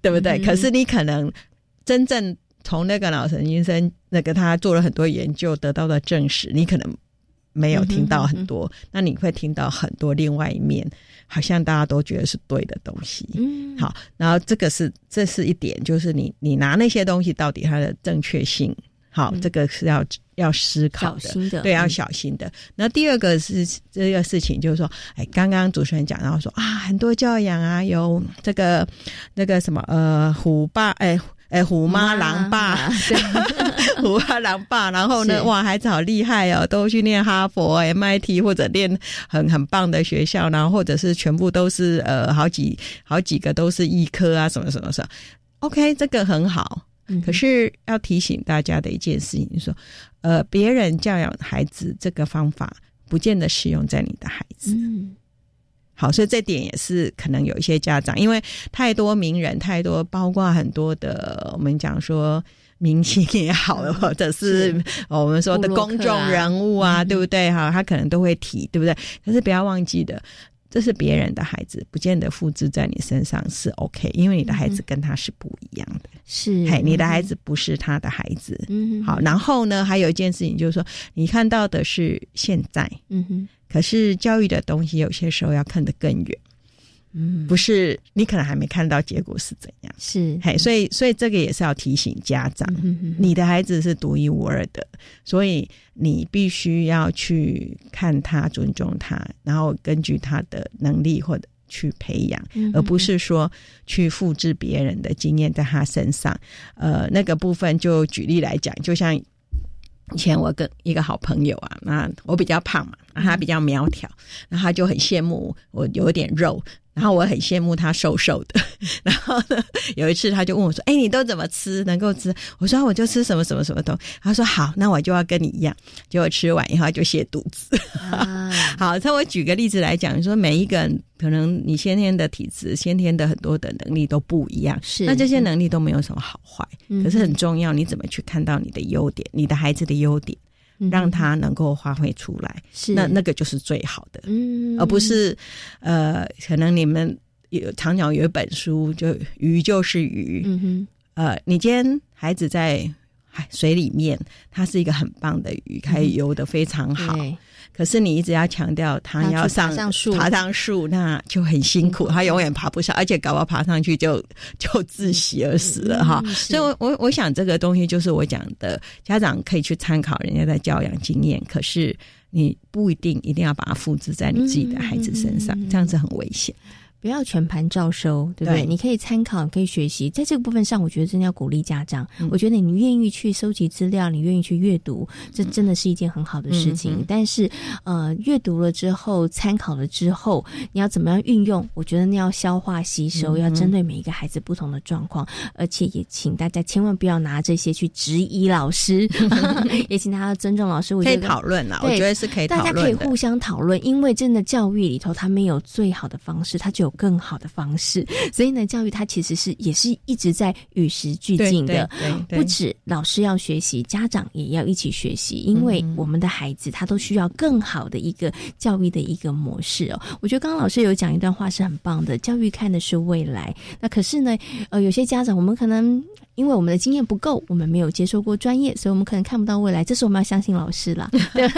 对不对？可是你可能真正从那个脑神经生那个他做了很多研究得到的证实，你可能没有听到很多。那你会听到很多另外一面，好像大家都觉得是对的东西。嗯，好，然后这个是这是一点，就是你你拿那些东西到底它的正确性。好，这个是要要思考的，对，要小心的。那第二个是这个事情，就是说，哎，刚刚主持人讲到说啊，很多教养啊，有这个那个什么呃，虎爸，哎哎，虎妈狼爸，虎妈 狼爸，然后呢，哇，孩子好厉害哦，都去念哈佛、MIT 或者念很很棒的学校，然后或者是全部都是呃，好几好几个都是医科啊，什么什么什么，OK，这个很好。可是要提醒大家的一件事情，说，呃，别人教养孩子这个方法，不见得适用在你的孩子。嗯，好，所以这点也是可能有一些家长，因为太多名人，太多，包括很多的，我们讲说明星也好，或者是 我们说的公众人物啊，对不对？哈，他可能都会提，对不对？但是不要忘记的。这是别人的孩子，不见得复制在你身上是 OK，因为你的孩子跟他是不一样的。是，嘿，你的孩子不是他的孩子。嗯，好。然后呢，还有一件事情就是说，你看到的是现在，嗯哼。可是教育的东西有些时候要看得更远。嗯，不是，你可能还没看到结果是怎样。是，嘿，所以，所以这个也是要提醒家长，你的孩子是独一无二的，所以你必须要去看他，尊重他，然后根据他的能力或者去培养，嗯而不是说去复制别人的经验在他身上。呃，那个部分就举例来讲，就像以前我跟一个好朋友啊，那我比较胖嘛，那他比较苗条，然后他就很羡慕我有点肉。然后我很羡慕他瘦瘦的，然后呢，有一次他就问我说：“哎，你都怎么吃？能够吃？”我说：“我就吃什么什么什么东。”他说：“好，那我就要跟你一样。”结果吃完以后就泻肚子。啊、好，那我举个例子来讲，说每一个人可能你先天的体质、先天的很多的能力都不一样，是那这些能力都没有什么好坏，嗯、可是很重要，你怎么去看到你的优点，你的孩子的优点。让他能够发挥出来，是。那那个就是最好的，嗯，而不是呃，可能你们有常讲有一本书，就鱼就是鱼，嗯哼，呃，你今天孩子在海水里面，它是一个很棒的鱼，可以游得非常好。嗯可是你一直要强调他要上爬上树，爬上树，那就很辛苦，他永远爬不上，而且搞不好爬上去就就窒息而死了哈。嗯、所以我，我我想这个东西就是我讲的，家长可以去参考人家的教养经验，可是你不一定一定要把它复制在你自己的孩子身上，嗯、这样子很危险。不要全盘照收，对不对？对你可以参考，可以学习，在这个部分上，我觉得真的要鼓励家长。嗯我觉得你愿意去收集资料，你愿意去阅读，这真的是一件很好的事情。但是，呃，阅读了之后，参考了之后，你要怎么样运用？我觉得你要消化吸收，嗯要针对每一个孩子不同的状况，而且也请大家千万不要拿这些去质疑老师，也请大家尊重老师。我可以讨论啦，我觉得是可以讨大家可以互相讨论，因为真的教育里头，它没有最好的方式，它就有更好的方式。所以呢，教育它其实是也是一直在与时俱进的。不止老师要学习，家长也要一起学习，因为我们的孩子他都需要更好的一个教育的一个模式哦。我觉得刚刚老师有讲一段话是很棒的，教育看的是未来。那可是呢，呃，有些家长我们可能。因为我们的经验不够，我们没有接受过专业，所以我们可能看不到未来。这是我们要相信老师啦。对，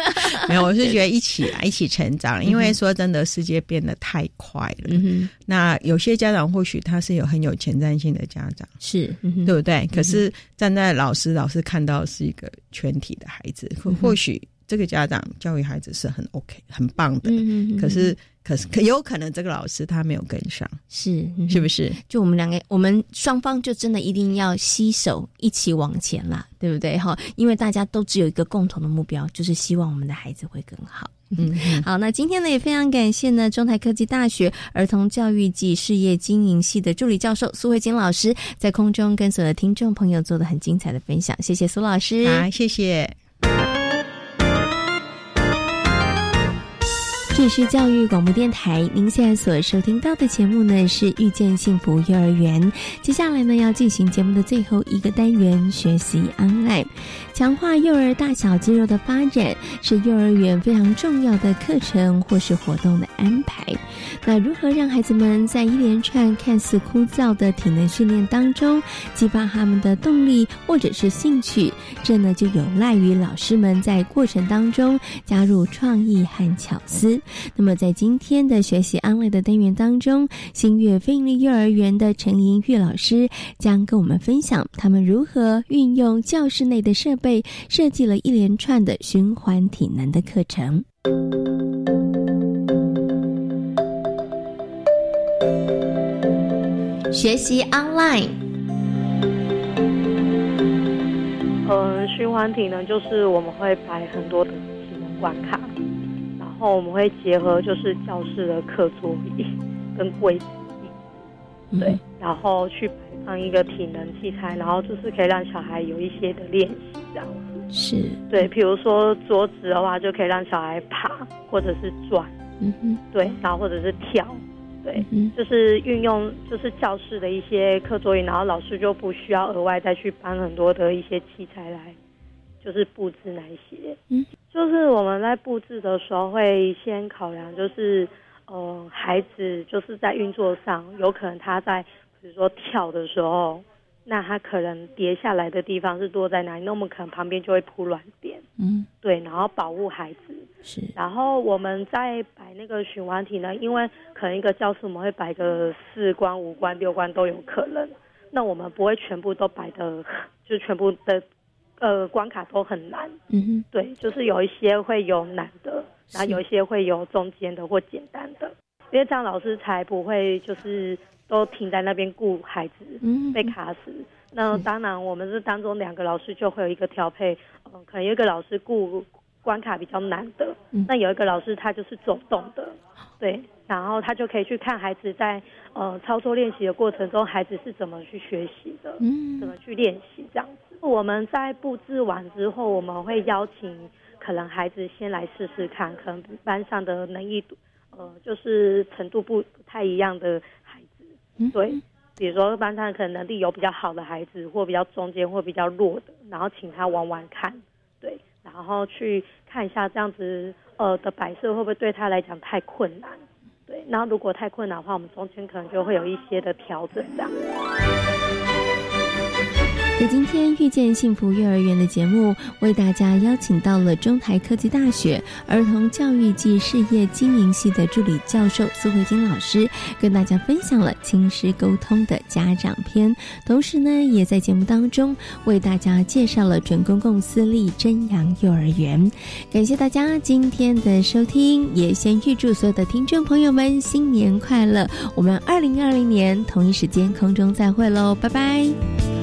没有，我是觉得一起啊，一起成长。因为说真的，世界变得太快了。嗯那有些家长或许他是有很有前瞻性的家长，是、嗯、对不对？可是站在老师，老师看到是一个全体的孩子，或、许这个家长教育孩子是很 OK、很棒的。嗯可是。可是，可有可能这个老师他没有跟上，是是不是？就我们两个，我们双方就真的一定要携手一起往前啦，对不对？哈，因为大家都只有一个共同的目标，就是希望我们的孩子会更好。嗯，好，那今天呢也非常感谢呢中台科技大学儿童教育暨事业经营系的助理教授苏慧金老师在空中跟所有的听众朋友做的很精彩的分享，谢谢苏老师。好，谢谢。这是教育广播电台，您现在所收听到的节目呢是遇见幸福幼儿园。接下来呢要进行节目的最后一个单元——学习 online，强化幼儿大小肌肉的发展是幼儿园非常重要的课程或是活动的安排。那如何让孩子们在一连串看似枯燥的体能训练当中激发他们的动力或者是兴趣？这呢就有赖于老师们在过程当中加入创意和巧思。那么，在今天的学习安慰的单元当中，新月非营利幼儿园的陈莹玉老师将跟我们分享他们如何运用教室内的设备，设计了一连串的循环体能的课程。学习 online。嗯，循环体能就是我们会摆很多的体能关卡。然后我们会结合就是教室的课桌椅跟柜子椅，对，然后去摆放一个体能器材，然后就是可以让小孩有一些的练习这样子。是，对，比如说桌子的话，就可以让小孩爬或者是转，嗯哼，对，然后或者是跳，对，嗯就是运用就是教室的一些课桌椅，然后老师就不需要额外再去搬很多的一些器材来。就是布置那一些，嗯，就是我们在布置的时候会先考量，就是呃，孩子就是在运作上，有可能他在比如说跳的时候，那他可能跌下来的地方是多在哪里？那我们可能旁边就会铺软垫，嗯，对，然后保护孩子。是，然后我们在摆那个循环体呢，因为可能一个教室我们会摆个四关、五关、六关都有可能，那我们不会全部都摆的，就全部的。呃，关卡都很难，嗯哼，对，就是有一些会有难的，然后有一些会有中间的或简单的。因为这样老师才不会就是都停在那边顾孩子，嗯被卡死。那当然，我们是当中两个老师就会有一个调配，嗯、可能有一个老师顾关卡比较难的，嗯。那有一个老师他就是走动的，对，然后他就可以去看孩子在呃操作练习的过程中，孩子是怎么去学习的，嗯。怎么去练习这样子。我们在布置完之后，我们会邀请可能孩子先来试试看，可能班上的能力度，呃，就是程度不不太一样的孩子，嗯。对，比如说班上可能能力有比较好的孩子，或比较中间或比较弱的，然后请他玩玩看，对，然后去看一下这样子呃的摆设会不会对他来讲太困难，对，然后如果太困难的话，我们中间可能就会有一些的调整这样。在今天遇见幸福幼儿园的节目，为大家邀请到了中台科技大学儿童教育暨事业经营系的助理教授苏慧金老师，跟大家分享了亲师沟通的家长篇，同时呢，也在节目当中为大家介绍了准公共私立真阳幼儿园。感谢大家今天的收听，也先预祝所有的听众朋友们新年快乐！我们二零二零年同一时间空中再会喽，拜拜。